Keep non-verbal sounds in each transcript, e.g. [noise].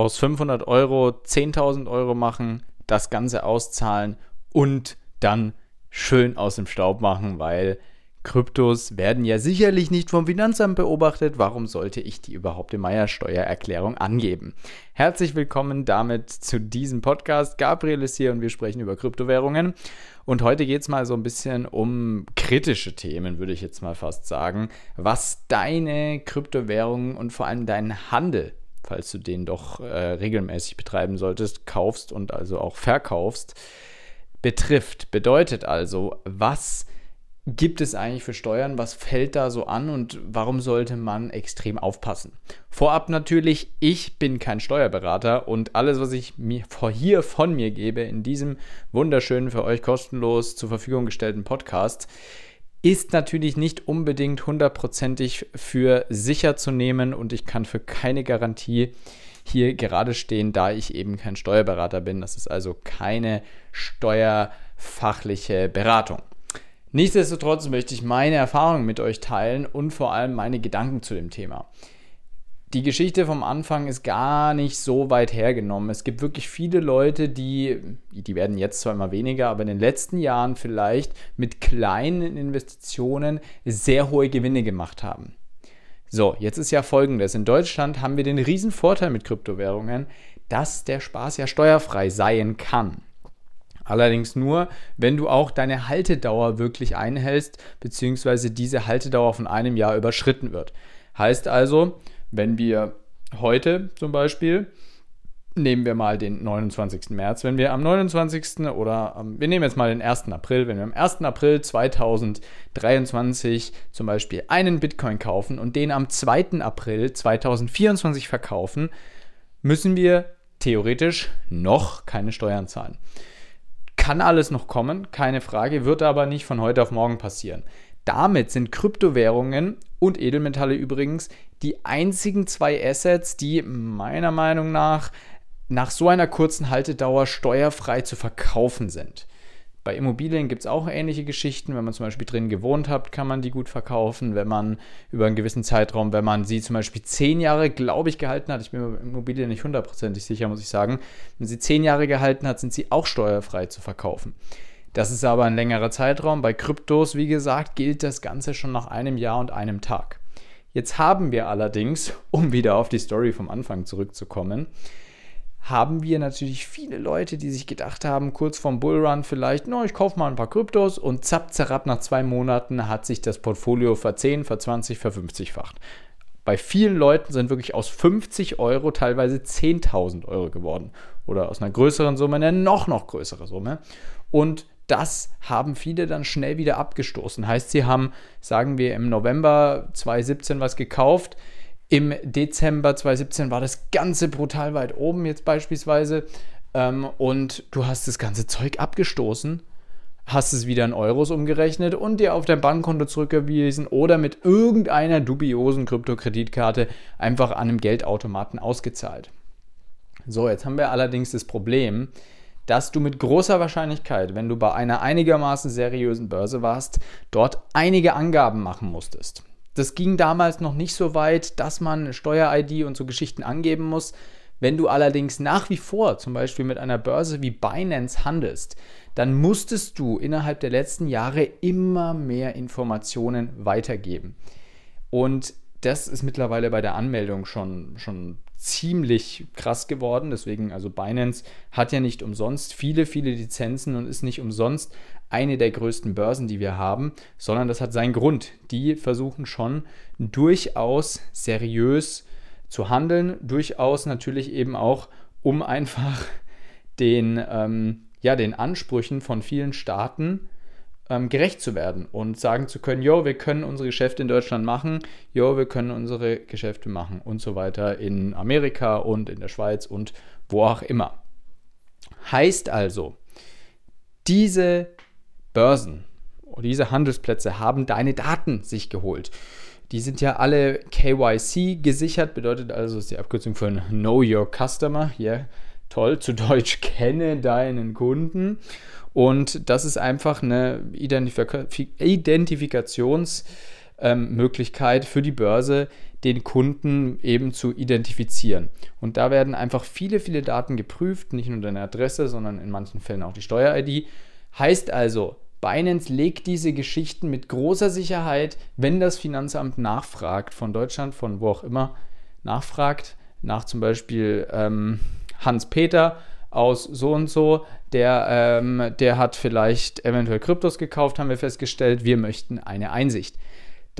aus 500 Euro 10.000 Euro machen, das Ganze auszahlen und dann schön aus dem Staub machen, weil Kryptos werden ja sicherlich nicht vom Finanzamt beobachtet. Warum sollte ich die überhaupt in meiner Steuererklärung angeben? Herzlich willkommen damit zu diesem Podcast. Gabriel ist hier und wir sprechen über Kryptowährungen. Und heute geht es mal so ein bisschen um kritische Themen, würde ich jetzt mal fast sagen, was deine Kryptowährungen und vor allem deinen Handel, falls du den doch äh, regelmäßig betreiben solltest, kaufst und also auch verkaufst, betrifft. Bedeutet also, was gibt es eigentlich für Steuern? Was fällt da so an und warum sollte man extrem aufpassen? Vorab natürlich, ich bin kein Steuerberater und alles, was ich mir hier von mir gebe in diesem wunderschönen, für euch kostenlos zur Verfügung gestellten Podcast, ist natürlich nicht unbedingt hundertprozentig für sicher zu nehmen und ich kann für keine Garantie hier gerade stehen, da ich eben kein Steuerberater bin. Das ist also keine steuerfachliche Beratung. Nichtsdestotrotz möchte ich meine Erfahrungen mit euch teilen und vor allem meine Gedanken zu dem Thema. Die Geschichte vom Anfang ist gar nicht so weit hergenommen. Es gibt wirklich viele Leute, die, die werden jetzt zwar immer weniger, aber in den letzten Jahren vielleicht mit kleinen Investitionen sehr hohe Gewinne gemacht haben. So, jetzt ist ja folgendes. In Deutschland haben wir den riesen Vorteil mit Kryptowährungen, dass der Spaß ja steuerfrei sein kann. Allerdings nur, wenn du auch deine Haltedauer wirklich einhältst, beziehungsweise diese Haltedauer von einem Jahr überschritten wird. Heißt also, wenn wir heute zum Beispiel, nehmen wir mal den 29. März, wenn wir am 29. oder wir nehmen jetzt mal den 1. April, wenn wir am 1. April 2023 zum Beispiel einen Bitcoin kaufen und den am 2. April 2024 verkaufen, müssen wir theoretisch noch keine Steuern zahlen. Kann alles noch kommen, keine Frage, wird aber nicht von heute auf morgen passieren. Damit sind Kryptowährungen und Edelmetalle übrigens die einzigen zwei Assets, die meiner Meinung nach nach so einer kurzen Haltedauer steuerfrei zu verkaufen sind. Bei Immobilien gibt es auch ähnliche Geschichten. Wenn man zum Beispiel drin gewohnt hat, kann man die gut verkaufen. Wenn man über einen gewissen Zeitraum, wenn man sie zum Beispiel zehn Jahre, glaube ich, gehalten hat, ich bin bei Immobilien nicht hundertprozentig sicher, muss ich sagen, wenn sie zehn Jahre gehalten hat, sind sie auch steuerfrei zu verkaufen. Das ist aber ein längerer Zeitraum. Bei Kryptos, wie gesagt, gilt das Ganze schon nach einem Jahr und einem Tag. Jetzt haben wir allerdings, [laughs] um wieder auf die Story vom Anfang zurückzukommen, haben wir natürlich viele Leute, die sich gedacht haben, kurz vorm Bullrun vielleicht, no, ich kaufe mal ein paar Kryptos und zapp, zerrapp, nach zwei Monaten hat sich das Portfolio verzehn, verzwanzig, verfünfzigfacht. Bei vielen Leuten sind wirklich aus 50 Euro teilweise 10.000 Euro geworden. Oder aus einer größeren Summe eine noch, noch größere Summe. Und das haben viele dann schnell wieder abgestoßen. Heißt, sie haben, sagen wir, im November 2017 was gekauft, im Dezember 2017 war das Ganze brutal weit oben jetzt beispielsweise ähm, und du hast das ganze Zeug abgestoßen, hast es wieder in Euros umgerechnet und dir auf dein Bankkonto zurückgewiesen oder mit irgendeiner dubiosen Kryptokreditkarte einfach an einem Geldautomaten ausgezahlt. So, jetzt haben wir allerdings das Problem, dass du mit großer Wahrscheinlichkeit, wenn du bei einer einigermaßen seriösen Börse warst, dort einige Angaben machen musstest. Das ging damals noch nicht so weit, dass man Steuer-ID und so Geschichten angeben muss. Wenn du allerdings nach wie vor zum Beispiel mit einer Börse wie Binance handelst, dann musstest du innerhalb der letzten Jahre immer mehr Informationen weitergeben. Und das ist mittlerweile bei der Anmeldung schon, schon ziemlich krass geworden. Deswegen, also Binance hat ja nicht umsonst viele, viele Lizenzen und ist nicht umsonst eine der größten Börsen, die wir haben, sondern das hat seinen Grund. Die versuchen schon durchaus seriös zu handeln, durchaus natürlich eben auch, um einfach den, ähm, ja, den Ansprüchen von vielen Staaten ähm, gerecht zu werden und sagen zu können, jo, wir können unsere Geschäfte in Deutschland machen, jo, wir können unsere Geschäfte machen und so weiter in Amerika und in der Schweiz und wo auch immer. Heißt also, diese Börsen, diese Handelsplätze haben deine Daten sich geholt. Die sind ja alle KYC gesichert, bedeutet also, ist die Abkürzung von Know Your Customer. Yeah, toll, zu Deutsch [laughs] kenne deinen Kunden. Und das ist einfach eine Identifika Identifikations- ähm, für die Börse, den Kunden eben zu identifizieren. Und da werden einfach viele, viele Daten geprüft, nicht nur deine Adresse, sondern in manchen Fällen auch die Steuer-ID. Heißt also, Binance legt diese Geschichten mit großer Sicherheit, wenn das Finanzamt nachfragt, von Deutschland, von wo auch immer, nachfragt, nach zum Beispiel ähm, Hans-Peter aus so und so, der, ähm, der hat vielleicht eventuell Kryptos gekauft, haben wir festgestellt, wir möchten eine Einsicht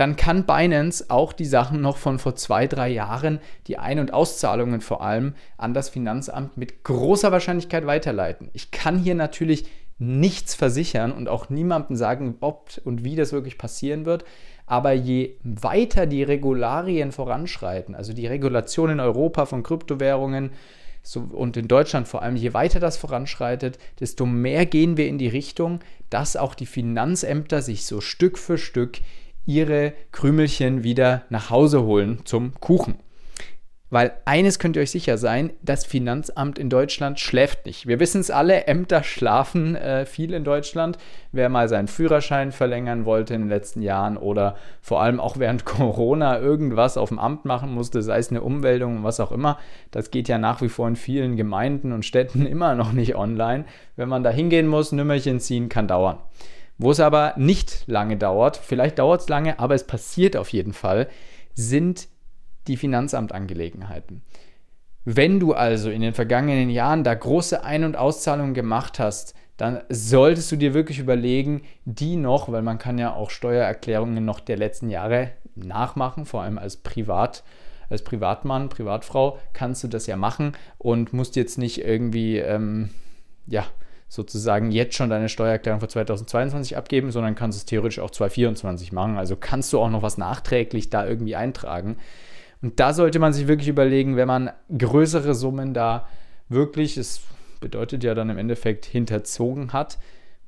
dann kann Binance auch die Sachen noch von vor zwei, drei Jahren, die Ein- und Auszahlungen vor allem, an das Finanzamt mit großer Wahrscheinlichkeit weiterleiten. Ich kann hier natürlich nichts versichern und auch niemandem sagen, ob und wie das wirklich passieren wird. Aber je weiter die Regularien voranschreiten, also die Regulation in Europa von Kryptowährungen, so, und in Deutschland vor allem, je weiter das voranschreitet, desto mehr gehen wir in die Richtung, dass auch die Finanzämter sich so Stück für Stück ihre Krümelchen wieder nach Hause holen zum Kuchen. Weil eines könnt ihr euch sicher sein, das Finanzamt in Deutschland schläft nicht. Wir wissen es alle, Ämter schlafen äh, viel in Deutschland. Wer mal seinen Führerschein verlängern wollte in den letzten Jahren oder vor allem auch während [laughs] Corona irgendwas auf dem Amt machen musste, sei es eine Ummeldung, was auch immer, das geht ja nach wie vor in vielen Gemeinden und Städten [laughs] immer noch nicht online. Wenn man da hingehen muss, Nümmerchen ziehen, kann dauern. Wo es aber nicht lange dauert, vielleicht dauert es lange, aber es passiert auf jeden Fall, sind die Finanzamtangelegenheiten. Wenn du also in den vergangenen Jahren da große Ein- und Auszahlungen gemacht hast, dann solltest du dir wirklich überlegen, die noch, weil man kann ja auch Steuererklärungen noch der letzten Jahre nachmachen, vor allem als Privat, als Privatmann, Privatfrau kannst du das ja machen und musst jetzt nicht irgendwie, ähm, ja, sozusagen jetzt schon deine Steuererklärung für 2022 abgeben, sondern kannst es theoretisch auch 2024 machen. Also kannst du auch noch was nachträglich da irgendwie eintragen. Und da sollte man sich wirklich überlegen, wenn man größere Summen da wirklich, es bedeutet ja dann im Endeffekt hinterzogen hat,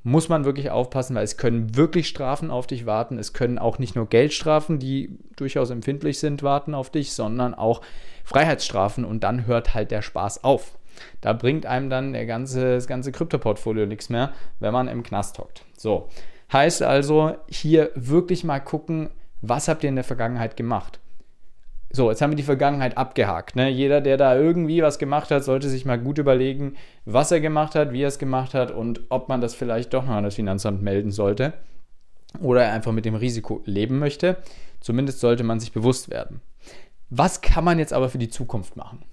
muss man wirklich aufpassen, weil es können wirklich Strafen auf dich warten. Es können auch nicht nur Geldstrafen, die durchaus empfindlich sind, warten auf dich, sondern auch Freiheitsstrafen und dann hört halt der Spaß auf. Da bringt einem dann der ganze, das ganze Krypto-Portfolio nichts mehr, wenn man im Knast hockt. So, heißt also, hier wirklich mal gucken, was habt ihr in der Vergangenheit gemacht? So, jetzt haben wir die Vergangenheit abgehakt. Ne? Jeder, der da irgendwie was gemacht hat, sollte sich mal gut überlegen, was er gemacht hat, wie er es gemacht hat und ob man das vielleicht doch noch an das Finanzamt melden sollte oder er einfach mit dem Risiko leben möchte. Zumindest sollte man sich bewusst werden. Was kann man jetzt aber für die Zukunft machen?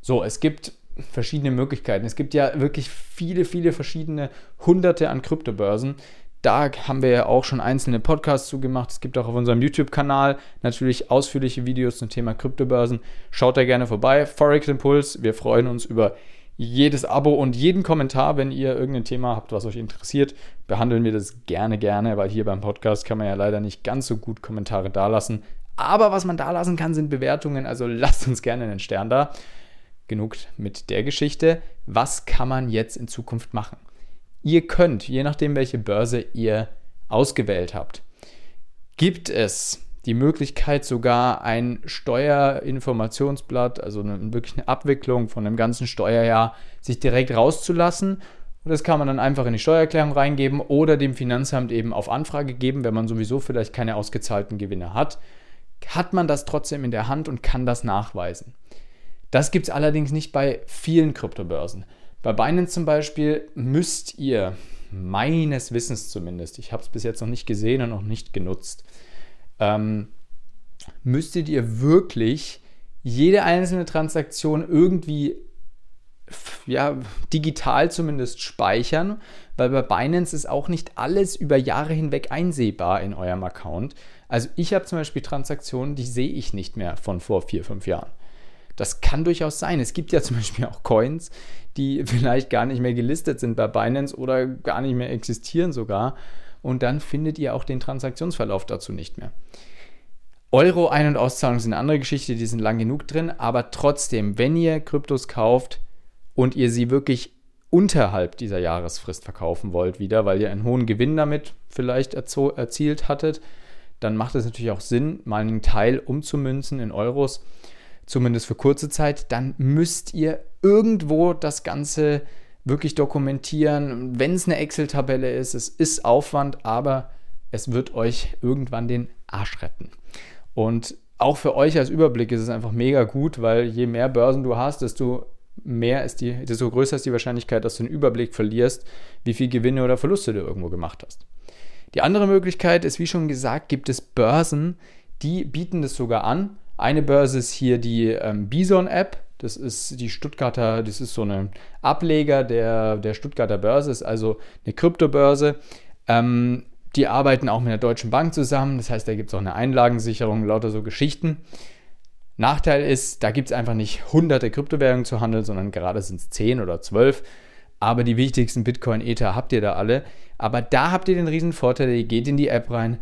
So, es gibt verschiedene Möglichkeiten. Es gibt ja wirklich viele, viele verschiedene Hunderte an Kryptobörsen. Da haben wir ja auch schon einzelne Podcasts zu gemacht. Es gibt auch auf unserem YouTube-Kanal natürlich ausführliche Videos zum Thema Kryptobörsen. Schaut da gerne vorbei. Forex Impulse. Wir freuen uns über jedes Abo und jeden Kommentar, wenn ihr irgendein Thema habt, was euch interessiert, behandeln wir das gerne, gerne, weil hier beim Podcast kann man ja leider nicht ganz so gut Kommentare dalassen. Aber was man da lassen kann, sind Bewertungen. Also lasst uns gerne einen Stern da genug mit der Geschichte. Was kann man jetzt in Zukunft machen? Ihr könnt, je nachdem, welche Börse ihr ausgewählt habt, gibt es die Möglichkeit, sogar ein Steuerinformationsblatt, also eine, wirklich eine Abwicklung von dem ganzen Steuerjahr, sich direkt rauszulassen. Und das kann man dann einfach in die Steuererklärung reingeben oder dem Finanzamt eben auf Anfrage geben, wenn man sowieso vielleicht keine ausgezahlten Gewinne hat. Hat man das trotzdem in der Hand und kann das nachweisen. Das gibt es allerdings nicht bei vielen Kryptobörsen. Bei Binance zum Beispiel müsst ihr, meines Wissens zumindest, ich habe es bis jetzt noch nicht gesehen und noch nicht genutzt, ähm, müsstet ihr wirklich jede einzelne Transaktion irgendwie ja, digital zumindest speichern, weil bei Binance ist auch nicht alles über Jahre hinweg einsehbar in eurem Account. Also ich habe zum Beispiel Transaktionen, die sehe ich nicht mehr von vor vier, fünf Jahren. Das kann durchaus sein. Es gibt ja zum Beispiel auch Coins, die [laughs] vielleicht gar nicht mehr gelistet sind bei Binance oder gar nicht mehr existieren sogar. Und dann findet ihr auch den Transaktionsverlauf dazu nicht mehr. Euro Ein- und Auszahlungen sind eine andere Geschichte, die sind lang genug drin, aber trotzdem, wenn ihr Kryptos kauft und ihr sie wirklich unterhalb dieser Jahresfrist verkaufen wollt wieder, weil ihr einen hohen Gewinn damit vielleicht erzielt hattet, dann macht es natürlich auch Sinn, mal einen Teil umzumünzen in Euros zumindest für kurze Zeit, dann müsst ihr irgendwo das Ganze wirklich dokumentieren. Wenn es eine Excel-Tabelle ist, es ist Aufwand, aber es wird euch irgendwann den Arsch retten. Und auch für euch als Überblick ist es einfach mega gut, weil je mehr Börsen du hast, desto mehr ist die, desto größer ist die Wahrscheinlichkeit, dass du einen Überblick verlierst, wie viel Gewinne oder Verluste du irgendwo gemacht hast. Die andere Möglichkeit ist, wie schon gesagt, gibt es Börsen, die bieten das sogar an. Eine Börse ist hier die ähm, Bison-App. Das ist die Stuttgarter, das ist so ein Ableger der, der Stuttgarter Börse, ist also eine Kryptobörse. Ähm, die arbeiten auch mit der Deutschen Bank zusammen. Das heißt, da gibt es auch eine Einlagensicherung, lauter so Geschichten. Nachteil ist, da gibt es einfach nicht hunderte Kryptowährungen zu handeln, sondern gerade sind es zehn oder zwölf. Aber die wichtigsten Bitcoin, Ether habt ihr da alle. Aber da habt ihr den riesen Vorteil, ihr geht in die App rein,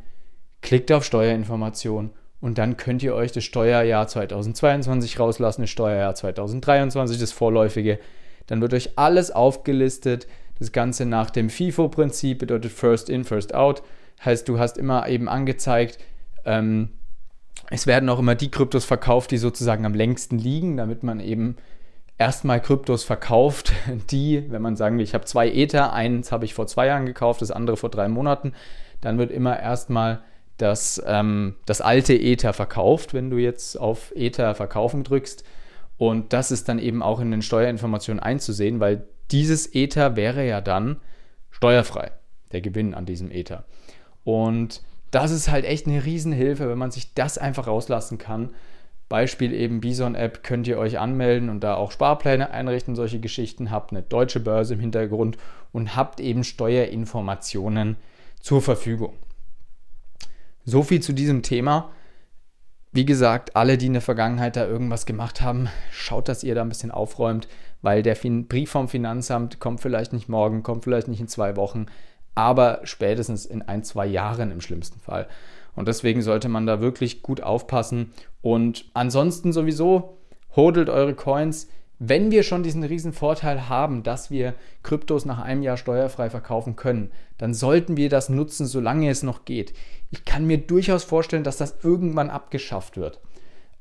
klickt auf Steuerinformationen und dann könnt ihr euch das Steuerjahr 2022 rauslassen, das Steuerjahr 2023, das vorläufige. Dann wird euch alles aufgelistet. Das Ganze nach dem FIFO-Prinzip bedeutet First In, First Out. Heißt, du hast immer eben angezeigt, ähm, es werden auch immer die Kryptos verkauft, die sozusagen am längsten liegen, damit man eben erstmal Kryptos verkauft, [laughs] die, wenn man sagen will, ich habe zwei Ether, eins habe ich vor zwei Jahren gekauft, das andere vor drei Monaten, dann wird immer erstmal das, ähm, das alte Ether verkauft, wenn du jetzt auf Ether verkaufen drückst. Und das ist dann eben auch in den Steuerinformationen einzusehen, weil dieses Ether wäre ja dann steuerfrei, der Gewinn an diesem Ether. Und das ist halt echt eine Riesenhilfe, wenn man sich das einfach rauslassen kann. Beispiel eben Bison-App könnt ihr euch anmelden und da auch Sparpläne einrichten, solche Geschichten, habt eine deutsche Börse im Hintergrund und habt eben Steuerinformationen zur Verfügung. So viel zu diesem Thema. Wie gesagt, alle, die in der Vergangenheit da irgendwas gemacht haben, schaut, dass ihr da ein bisschen aufräumt, weil der Brief vom Finanzamt kommt vielleicht nicht morgen, kommt vielleicht nicht in zwei Wochen, aber spätestens in ein, zwei Jahren im schlimmsten Fall. Und deswegen sollte man da wirklich gut aufpassen. Und ansonsten sowieso, hodelt eure Coins. Wenn wir schon diesen riesen Vorteil haben, dass wir Kryptos nach einem Jahr steuerfrei verkaufen können, dann sollten wir das nutzen, solange es noch geht. Ich kann mir durchaus vorstellen, dass das irgendwann abgeschafft wird.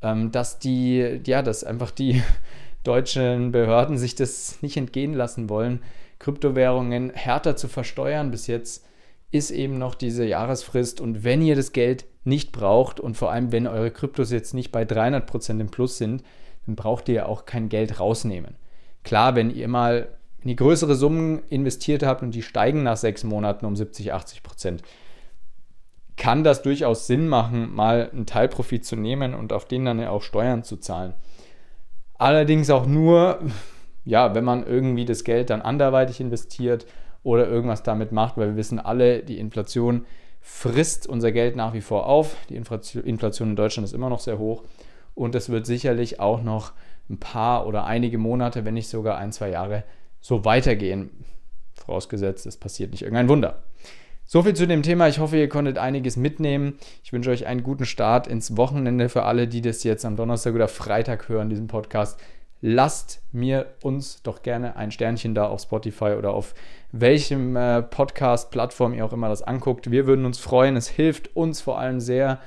Ähm, dass die, ja, dass einfach die [laughs] deutschen Behörden sich das nicht entgehen lassen wollen, Kryptowährungen härter zu versteuern. Bis jetzt ist eben noch diese Jahresfrist und wenn ihr das Geld nicht braucht und vor allem wenn eure Kryptos jetzt nicht bei 300% im Plus sind, dann braucht ihr ja auch kein Geld rausnehmen. Klar, wenn ihr mal in die größere Summen investiert habt und die steigen nach sechs Monaten um 70, 80 Prozent, kann das durchaus Sinn machen, mal einen Teilprofit zu nehmen und auf den dann auch Steuern zu zahlen. Allerdings auch nur, ja, wenn man irgendwie das Geld dann anderweitig investiert oder irgendwas damit macht, weil wir wissen alle, die Inflation frisst unser Geld nach wie vor auf. Die Inflation in Deutschland ist immer noch sehr hoch und es wird sicherlich auch noch ein paar oder einige Monate, wenn nicht sogar ein, zwei Jahre so weitergehen. Vorausgesetzt, es passiert nicht irgendein Wunder. So viel zu dem Thema. Ich hoffe, ihr konntet einiges mitnehmen. Ich wünsche euch einen guten Start ins Wochenende für alle, die das jetzt am Donnerstag oder Freitag hören, diesen Podcast lasst mir uns doch gerne ein Sternchen da auf Spotify oder auf welchem äh, Podcast-Plattform ihr auch immer das anguckt. Wir würden uns freuen. Es hilft uns vor allem sehr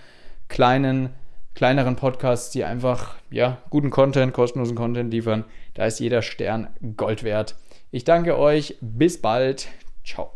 kleinen, kleineren Podcasts, die einfach ja, guten Content, kostenlosen Content liefern. Da ist jeder Stern Gold wert. Ich danke euch. Bis bald. Ciao.